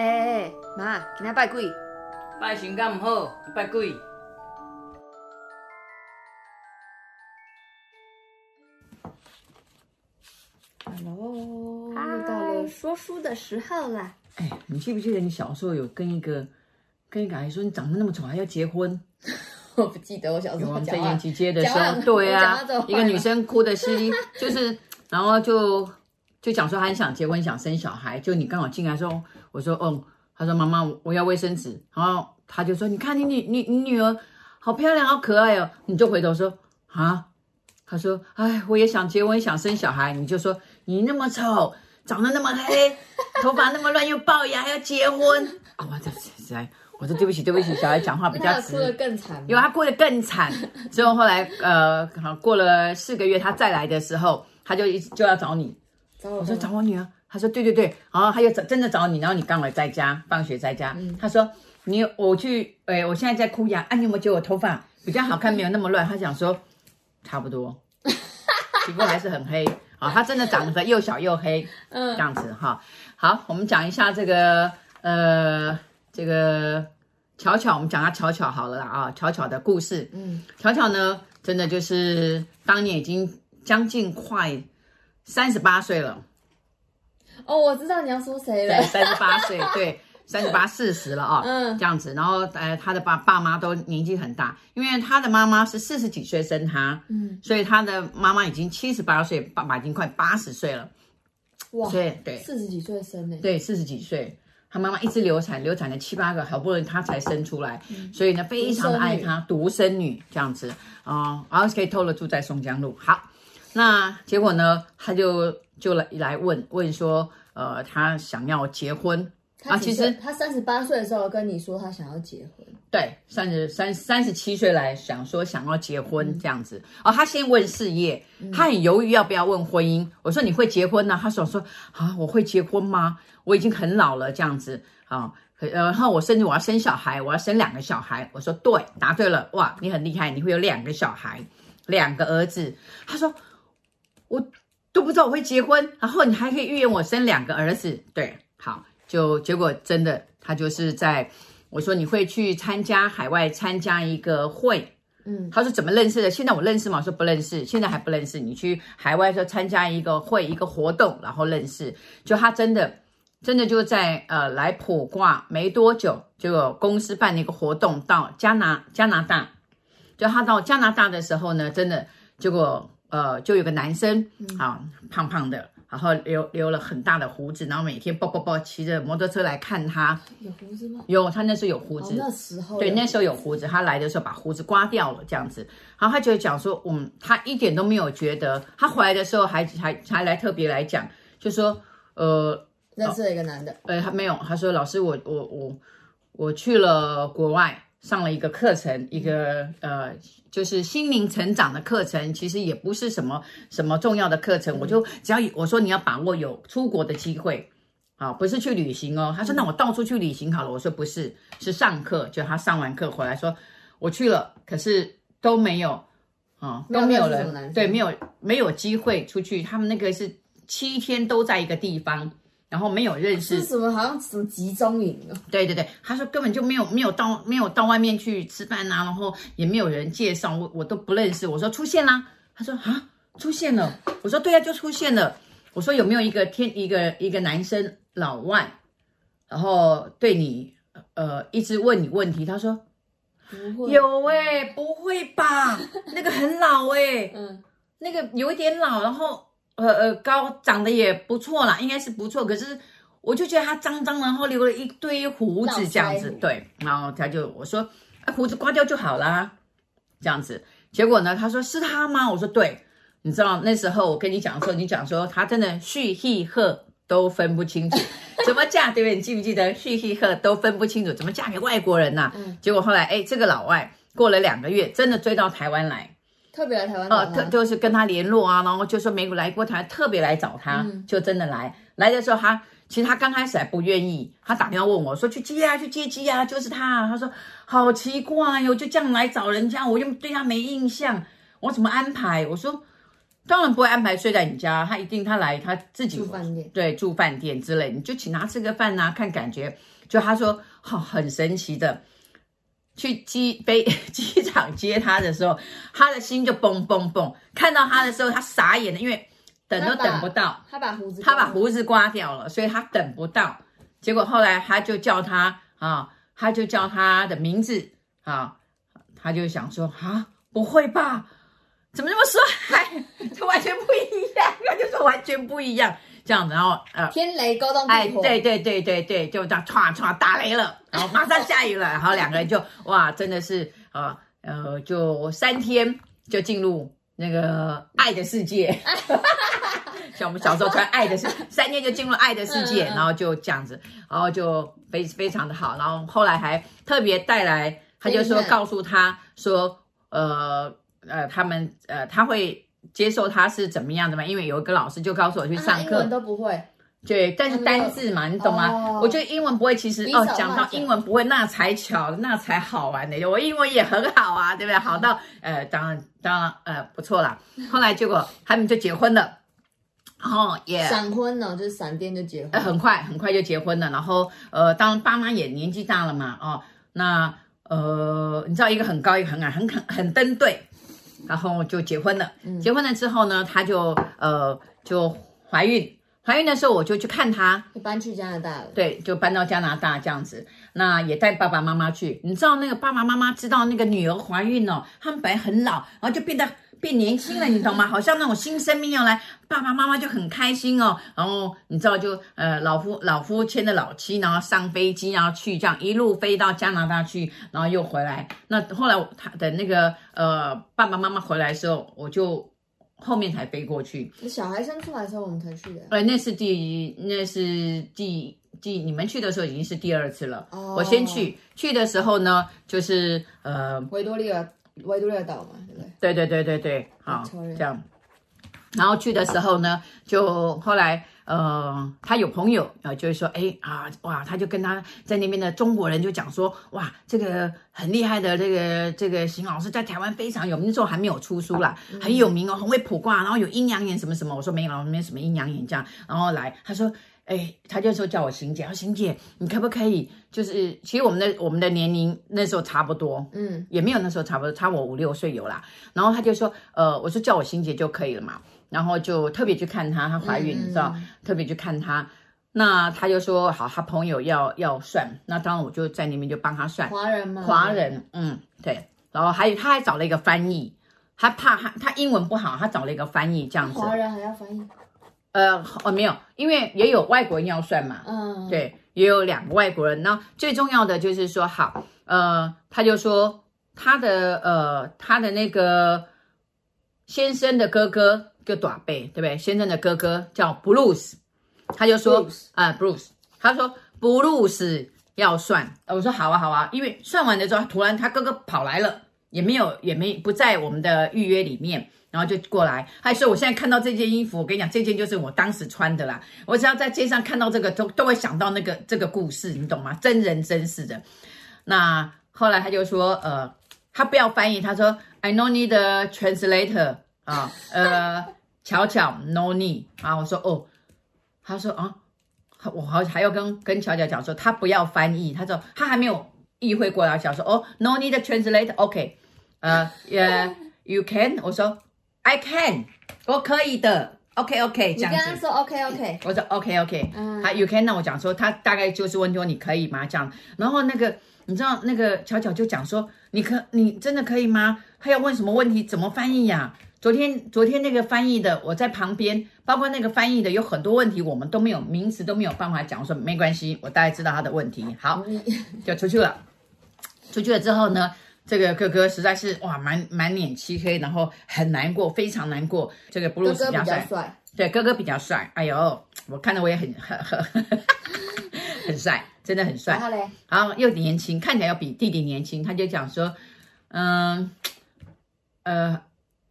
哎哎哎，妈，今天拜鬼？拜神敢唔好，拜鬼。Hello，又到了说书的时候了。哎，你记不记得你小时候有跟一个跟一个阿姨说你长得那么丑还要结婚？我不记得我小时候。在延吉街的时候，对啊，一个女生哭的稀里，就是然后就就讲说他很想结婚，想生小孩。就你刚好进来说，我说嗯，他说妈妈我要卫生纸，然后他就说你看你女你你女儿好漂亮好可爱哦，你就回头说啊。他说：“哎，我也想结婚，想生小孩。你就说你那么丑，长得那么黑，头发那么乱，又龅牙，还要结婚啊！我这实在，我说对不起，对不起，小孩讲话比较直。哭得更惨，因为他过得更惨。之后后来，呃，过了四个月，他再来的时候，他就一就要找你。找我，我说找我女儿。他说对对对，然后他又找真的找你，然后你刚好在家，放学在家。嗯、他说你我去，哎，我现在在哭呀。啊，你有没有觉得我头发比较好看，没有那么乱？他想说。”差不多，皮肤还是很黑啊。他真的长得又小又黑，嗯，这样子哈。好，我们讲一下这个呃，这个巧巧，我们讲下巧巧好了啦啊。巧巧的故事，嗯，巧巧呢，真的就是当年已经将近快三十八岁了。哦，我知道你要说谁了。对，三十八岁，对。三十八、四十了啊，嗯，这样子，然后呃，他的爸爸妈都年纪很大，因为他的妈妈是四十几岁生他，嗯，所以他的妈妈已经七十八岁，爸爸已经快八十岁了，哇，对对，四十几岁生的，对，四十几岁，他妈妈一直流产，流产了七八个，好不容易他才生出来，嗯、所以呢，非常的爱他，独生女。这样子。啊、呃，然后可以透露住在松江路，好，那结果呢，他就就来来问问说，呃，他想要结婚。啊，其实他三十八岁的时候跟你说他想要结婚，对，三十三三十七岁来想说想要结婚这样子。嗯、哦，他先问事业，他很犹豫要不要问婚姻。我说你会结婚呢、啊？他说说啊，我会结婚吗？我已经很老了这样子啊。然后我甚至我要生小孩，我要生两个小孩。我说对，答对了，哇，你很厉害，你会有两个小孩，两个儿子。他说我都不知道我会结婚，然后你还可以预言我生两个儿子，对，好。就结果真的，他就是在我说你会去参加海外参加一个会，嗯，他说怎么认识的？现在我认识吗？我说不认识，现在还不认识。你去海外说参加一个会一个活动，然后认识。就他真的真的就在呃来普卦没多久，就有公司办了一个活动到加拿加拿大。就他到加拿大的时候呢，真的结果呃就有个男生啊，胖胖的。然后留留了很大的胡子，然后每天抱抱抱骑着摩托车来看他。有胡子吗？有，他那时候有胡子。哦、那时候对，那时候有胡子。他来的时候把胡子刮掉了，这样子。然后他就讲说，嗯，他一点都没有觉得。他回来的时候还还还来特别来讲，就说，呃，认识了一个男的。呃，他没有。他说，老师，我我我我去了国外。上了一个课程，一个呃，就是心灵成长的课程，其实也不是什么什么重要的课程。我就只要我说你要把握有出国的机会，啊，不是去旅行哦。他说那我到处去旅行好了。我说不是，是上课。就他上完课回来说，我去了，可是都没有啊，都没有人，对，没有没有机会出去。他们那个是七天都在一个地方。然后没有认识，是什么？好像什么集中营啊？对对对，他说根本就没有没有到没有到外面去吃饭啊，然后也没有人介绍，我我都不认识。我说出现啦，他说啊出现了。我说对啊，就出现了。我说有没有一个天一个一个男生老外，然后对你呃一直问你问题？他说不会有哎，不会吧？那个很老哎，嗯，那个有一点老，然后。呃呃，高长得也不错啦，应该是不错。可是我就觉得他脏脏，然后留了一堆胡子这样子，对。然后他就我说，啊，胡子刮掉就好啦，这样子。结果呢，他说是他吗？我说对。你知道那时候我跟你讲的时候，你讲说他真的旭气赫都分不清楚 怎么嫁，对不对？你记不记得旭气赫都分不清楚怎么嫁给外国人呐、啊？嗯、结果后来，哎，这个老外过了两个月，真的追到台湾来。特别来台湾哦，特就是跟他联络啊，然后就说没来过台，特别来找他，嗯、就真的来。来的时候他，他其实他刚开始还不愿意，他打电话问我说去接啊，去接机啊，就是他。他说好奇怪哟，就这样来找人家，我又对他没印象，我怎么安排？我说当然不会安排睡在你家，他一定他来他自己住饭店，对，住饭店之类，你就请他吃个饭呐，看感觉。就他说，好、哦、很神奇的，去机飞 机场接他的时候，他的心就嘣嘣嘣。看到他的时候，他傻眼了，因为等都等不到，他把胡子他把胡子刮掉了，所以他等不到。结果后来他就叫他啊，他就叫他的名字啊，他就想说啊，不会吧？怎么这么帅？就完全不一样，他就说完全不一样。这样子，然后呃，天雷勾动地火，哎，对对对对对，就这样唰唰打雷了，然后马上下雨了，然后两个人就 哇，真的是呃呃，就三天就进入那个爱的世界，像我们小时候穿爱的世，三天就进入爱的世界，然后就这样子，然后就非非常的好，然后后来还特别带来，他就说告诉他说，呃呃，他们呃他会。接受他是怎么样的嘛？因为有一个老师就告诉我去上课，啊、英文都不会。对，但是单字嘛，你懂吗？哦、我觉得英文不会，其实哦，讲到英文不会，那才巧，那才好玩呢。我英文也很好啊，对不对？好到呃，当然当然呃不错啦。后来结果他们就结婚了，然后也闪婚了，就是闪电就结婚，呃，很快很快就结婚了。然后呃，当爸妈也年纪大了嘛，哦，那呃，你知道一个很高，一个很矮，很很很登对。然后就结婚了。嗯、结婚了之后呢，她就呃就怀孕。怀孕的时候，我就去看她，就搬去加拿大了。对，就搬到加拿大这样子。那也带爸爸妈妈去。你知道那个爸爸妈妈知道那个女儿怀孕了，他们本来很老，然后就变得。变年轻了，你懂吗？好像那种新生命要来，爸爸妈妈就很开心哦。然后你知道就，就呃老夫老夫牵着老妻，然后上飞机，然后去这样一路飞到加拿大去，然后又回来。那后来他的那个呃爸爸妈妈回来的时候，我就后面才飞过去。小孩生出来的时候我们才去的。呃，那是第那是第第你们去的时候已经是第二次了。哦。我先去去的时候呢，就是呃维多利亚。维多利亚岛嘛，对不对？对对对对对，好，这样。然后去的时候呢，就后来呃，他有朋友呃，就是说，哎啊哇，他就跟他在那边的中国人就讲说，哇，这个很厉害的这个这个邢老师在台湾非常有名，那时候还没有出书啦，很有名哦，很会卜卦，然后有阴阳眼什么什么。我说没有，没有什么阴阳眼这样。然后来，他说。哎，他就说叫我欣姐，说邢姐，你可不可以？就是其实我们的我们的年龄那时候差不多，嗯，也没有那时候差不多，差我五六岁有啦。然后他就说，呃，我说叫我欣姐就可以了嘛。然后就特别去看她，她怀孕，嗯、你知道，特别去看她。那他就说好，他朋友要要算，那当然我就在那边就帮他算。华人吗？华人，嗯，对。然后还有他还找了一个翻译，他怕他他英文不好，他找了一个翻译这样子。华人还要翻译。呃哦没有，因为也有外国人要算嘛，嗯，对，也有两个外国人。那最重要的就是说，好，呃，他就说他的呃他的那个先生的哥哥就短辈，对不对？先生的哥哥叫 Bruce，他就说啊 Bruce，呃，Bruce，他说 Bruce 要算，我说好啊好啊，因为算完的时候，突然他哥哥跑来了，也没有也没不在我们的预约里面。然后就过来，还说我现在看到这件衣服，我跟你讲，这件就是我当时穿的啦。我只要在街上看到这个，都都会想到那个这个故事，你懂吗？真人真事的。那后来他就说，呃，他不要翻译，他说 I no need a translator 啊，呃，巧巧 no need 啊。我说哦，他说啊，我好还要跟跟巧巧讲说，他不要翻译，他说他还没有意会过来，想说哦，no need a translator，OK，呃，yeah，you can，我说。I can，我可以的，OK OK，这样子。你跟他说 OK OK，我说 OK OK，嗯，好，You can，那我讲说，他大概就是问说你可以吗？这样，然后那个你知道那个巧巧就讲说，你可你真的可以吗？他要问什么问题？怎么翻译呀？昨天昨天那个翻译的我在旁边，包括那个翻译的有很多问题，我们都没有名词都没有办法讲。我说没关系，我大概知道他的问题。好，就出去了。出去了之后呢？这个哥哥实在是哇，满满脸漆黑，然后很难过，非常难过。这个布鲁斯比较帅，对，哥哥比较帅。哎呦，我看到我也很很很 很帅，真的很帅。然后嘞，然后又年轻，看起来要比弟弟年轻。他就讲说，嗯，呃，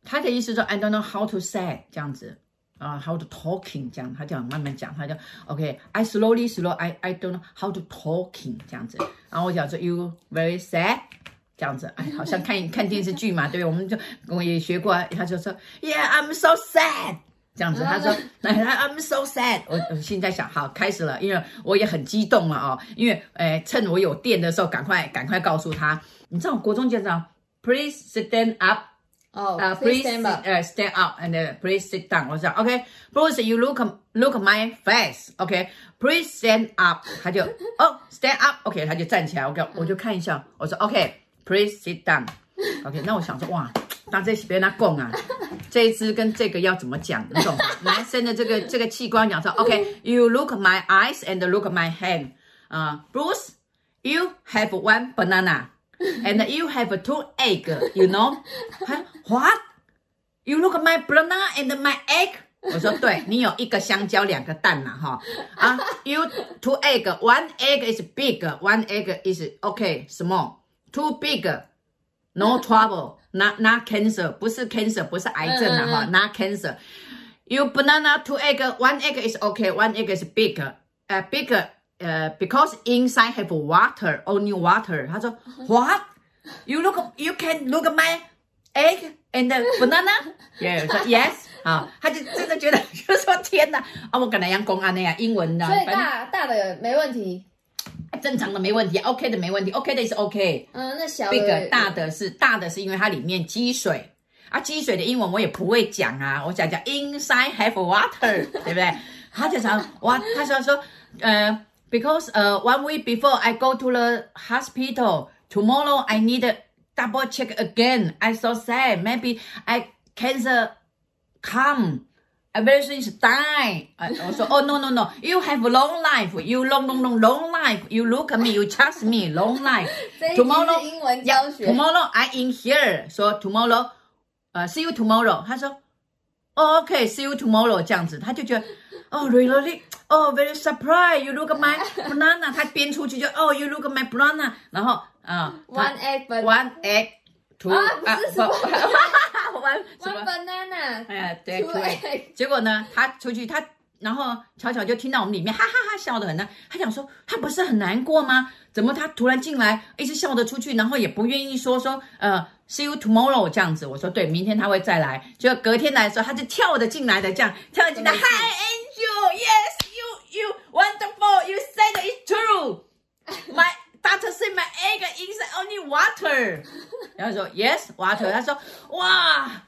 他的意思说，I don't know how to say 这样子啊，how to talking 这样，他就慢慢讲，他就 OK，I slowly slow，I I don't know how to talking 这样子。然后我讲说，You very sad。这样子，哎，好像看看电视剧嘛，对，我们就我也学过，他就说，Yeah，I'm so sad，这样子，他说，I'm so sad，我我现在想，好，开始了，因为我也很激动了哦，因为，哎，趁我有电的时候，赶快赶快告诉他，你知道，国中介绍，Please stand up，哦，呃，Please stand up，呃，stand up and please sit down，我说，OK，Bruce，you look look my face，OK，Please stand up，他就，哦，stand up，OK，他就站起来，，OK？我就看一下，我说，OK。Please sit down. OK，那我想说，哇，那这是别人讲啊，这一支跟这个要怎么讲？你懂吗？男生的这个这个器官讲说，OK，you look my eyes and look my hand. 啊，Bruce，you have one banana and you have two egg. You know? What? You look my banana and my egg? 我说对，你有一个香蕉，两个蛋呐，哈啊，you two egg, one egg is big, one egg is OK small. Too big, no trouble, not not cancer，不是 cancer，不是癌症啊哈，not cancer. You banana two egg, one egg is okay, one egg is big, uh, big, Uh, because inside have water, only water. 他说 What? You look, you can look at my egg and banana? Yeah, 说 Yes. 啊，他就真的觉得，就说天哪，啊，我跟他讲公安那样英文的，所以大大的没问题。正常的没问题，OK 的没问题，OK 的是 OK。嗯，那小的 big 大的是大的是因为它里面积水啊，积水的英文我也不会讲啊，我讲讲 inside have water，对不对？他就讲哇，他说说呃 ，because 呃、uh, one week before I go to the hospital tomorrow I need a double check again. I so sad, maybe I cancer come. Everything is die. 我说哦、oh, no no no, you have long life, you long long long long life. You look at me, you trust me, long life. Tomorrow, 英文教学 yeah, tomorrow I in here. 说 tomorrow, 呃、uh,，see you tomorrow. 他说哦、oh,，OK, see you tomorrow 这样子，他就觉得哦、oh,，really, Oh, very surprised. You look at my banana. 他编出去就哦、oh, you look at my banana. 然后啊、uh,，one egg, one egg, two 啊，不是 什么。one one banana，哎，对对，结果呢，他出去，他然后巧巧就听到我们里面哈哈哈笑得很呢。他讲说，他不是很难过吗？怎么他突然进来，一直笑得出去，然后也不愿意说说，呃，see you tomorrow 这样子。我说对，明天他会再来。就隔天来的时候，他就跳着进来的，这样跳着进来。Hi Angel，Yes you you said it's true。My doctor said my egg is only water。然后说 Yes water，他说哇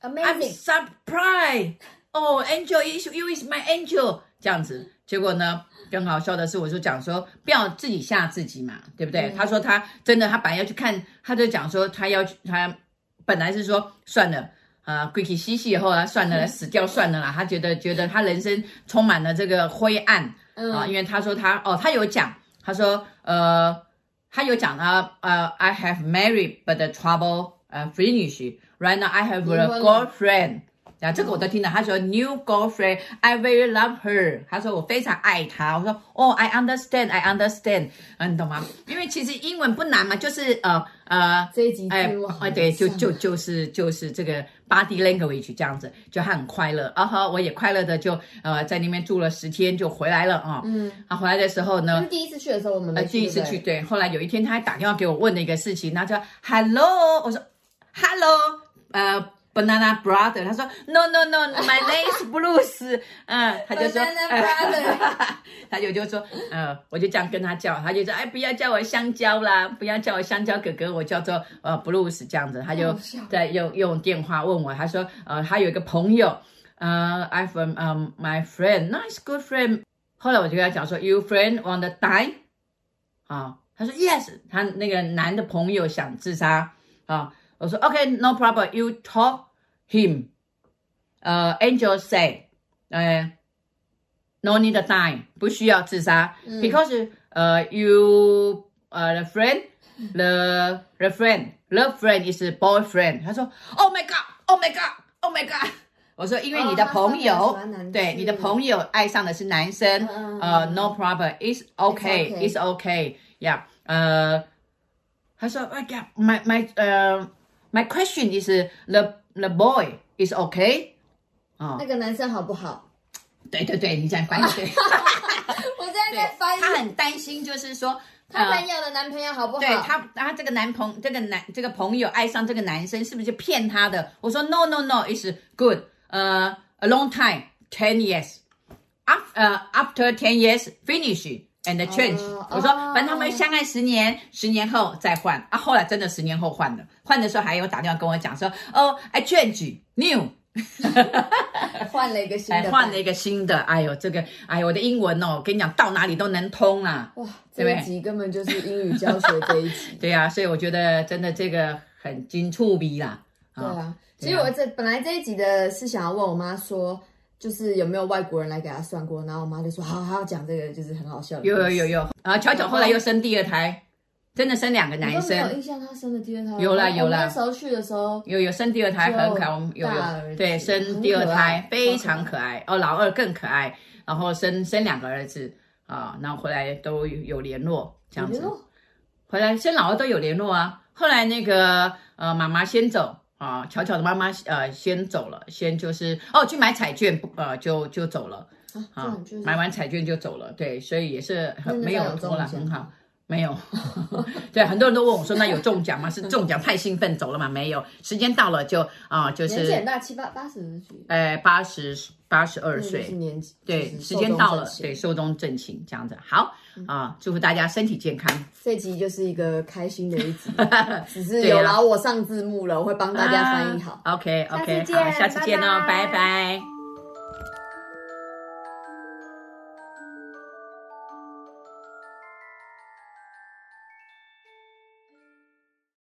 ，Amazing，I'm surprised。哦，Angel is you is my angel，这样子。结果呢，更好笑的是，我就讲说不要自己吓自己嘛，对不对？嗯、他说他真的，他本来要去看，他就讲说他要他本来是说算了啊，鬼气兮兮以后啊，算了，死掉算了啦。他觉得觉得他人生充满了这个灰暗、嗯、啊，因为他说他哦，他有讲，他说呃。他有讲他，呃，I have married but trouble 呃 finish right now I have a girlfriend，啊，这个我都听到。他说 new girlfriend，I very love her。他说我非常爱她。我说哦，I understand，I understand，嗯，你懂吗？因为其实英文不难嘛，就是呃。呃，这一集哎，哎，对，就就就是就是这个 body language 这样子，就他很快乐，啊哈，我也快乐的就呃在那边住了十天就回来了啊。嗯，他回来的时候呢，第一次去的时候我们没去，第一次去对，后来有一天他还打电话给我问了一个事情，他说 Hello，我说 Hello，呃。Banana brother，他说 No no no，my name is Bruce，嗯，他就说他就就说，呃，我就这样跟他叫，他就说，哎，不要叫我香蕉啦，不要叫我香蕉哥哥，我叫做呃 Bruce 这样子，他就在用用电话问我，他说，呃，他有一个朋友，呃，I from um my friend，nice good friend，后来我就跟他讲说，You friend want to die？啊，他说 Yes，他那个男的朋友想自杀啊。我说 OK，no problem，you talk him。呃，Angel say，呃，no need to die，不需要自杀，because 呃，you 呃，the friend，the the friend，the friend is boyfriend。他说，Oh my God，Oh my God，Oh my God。我说，因为你的朋友，对，你的朋友爱上的是男生，呃，no problem，it's okay，it's okay，yeah，呃，他说，I got my my 呃。 My question is the the boy is okay？哦，那个男生好不好？对对对，你这样翻译对。我现在在翻译。他很担心，就是说他朋友的男朋友好不好？对他，他这个男朋这个男这个朋友爱上这个男生，是不是就骗他的？我说 No No No，is good，呃、uh,，a long time，ten years，after、uh, after ten years finish and change、uh,。我说反正他们相爱十年，十年后再换啊。后来真的十年后换了，换的时候还有打电话跟我讲说，哦、oh,，I change new。换了一个新的，换了一个新的。哎呦，这个，哎呦，我的英文哦，跟你讲，到哪里都能通啊。哇，这一集根本就是英语教学这一集。对呀、啊，所以我觉得真的这个很精促逼啦。对啊，其实我这本来这一集的是想要问我妈说，就是有没有外国人来给他算过，然后我妈就说，好，她要讲这个就是很好笑有。有有有有啊，巧巧后来又生第二胎。真的生两个男生，没有印象他生的第二胎。有啦有啦，那时候去的时候有有生第二胎，很可爱。我们有有对生第二胎非常可爱哦，老二更可爱。然后生生两个儿子啊，然后回来都有联络这样子。回来生老二都有联络啊。后来那个呃妈妈先走啊，巧巧的妈妈呃先走了，先就是哦去买彩券呃就就走了啊，买完彩券就走了。对，所以也是很没有拖了，很好。没有，对，很多人都问我说：“那有中奖吗？是中奖太兴奋走了吗？”没有，时间到了就啊、呃，就是年纪很大，七八八十岁，呃，八十八十二岁，年纪对，时间到了，对，寿终正寝这样子。好啊、呃，祝福大家身体健康。这集就是一个开心的一集，只是有劳我上字幕了，我会帮大家翻译好。OK OK，好，下次见哦，拜拜。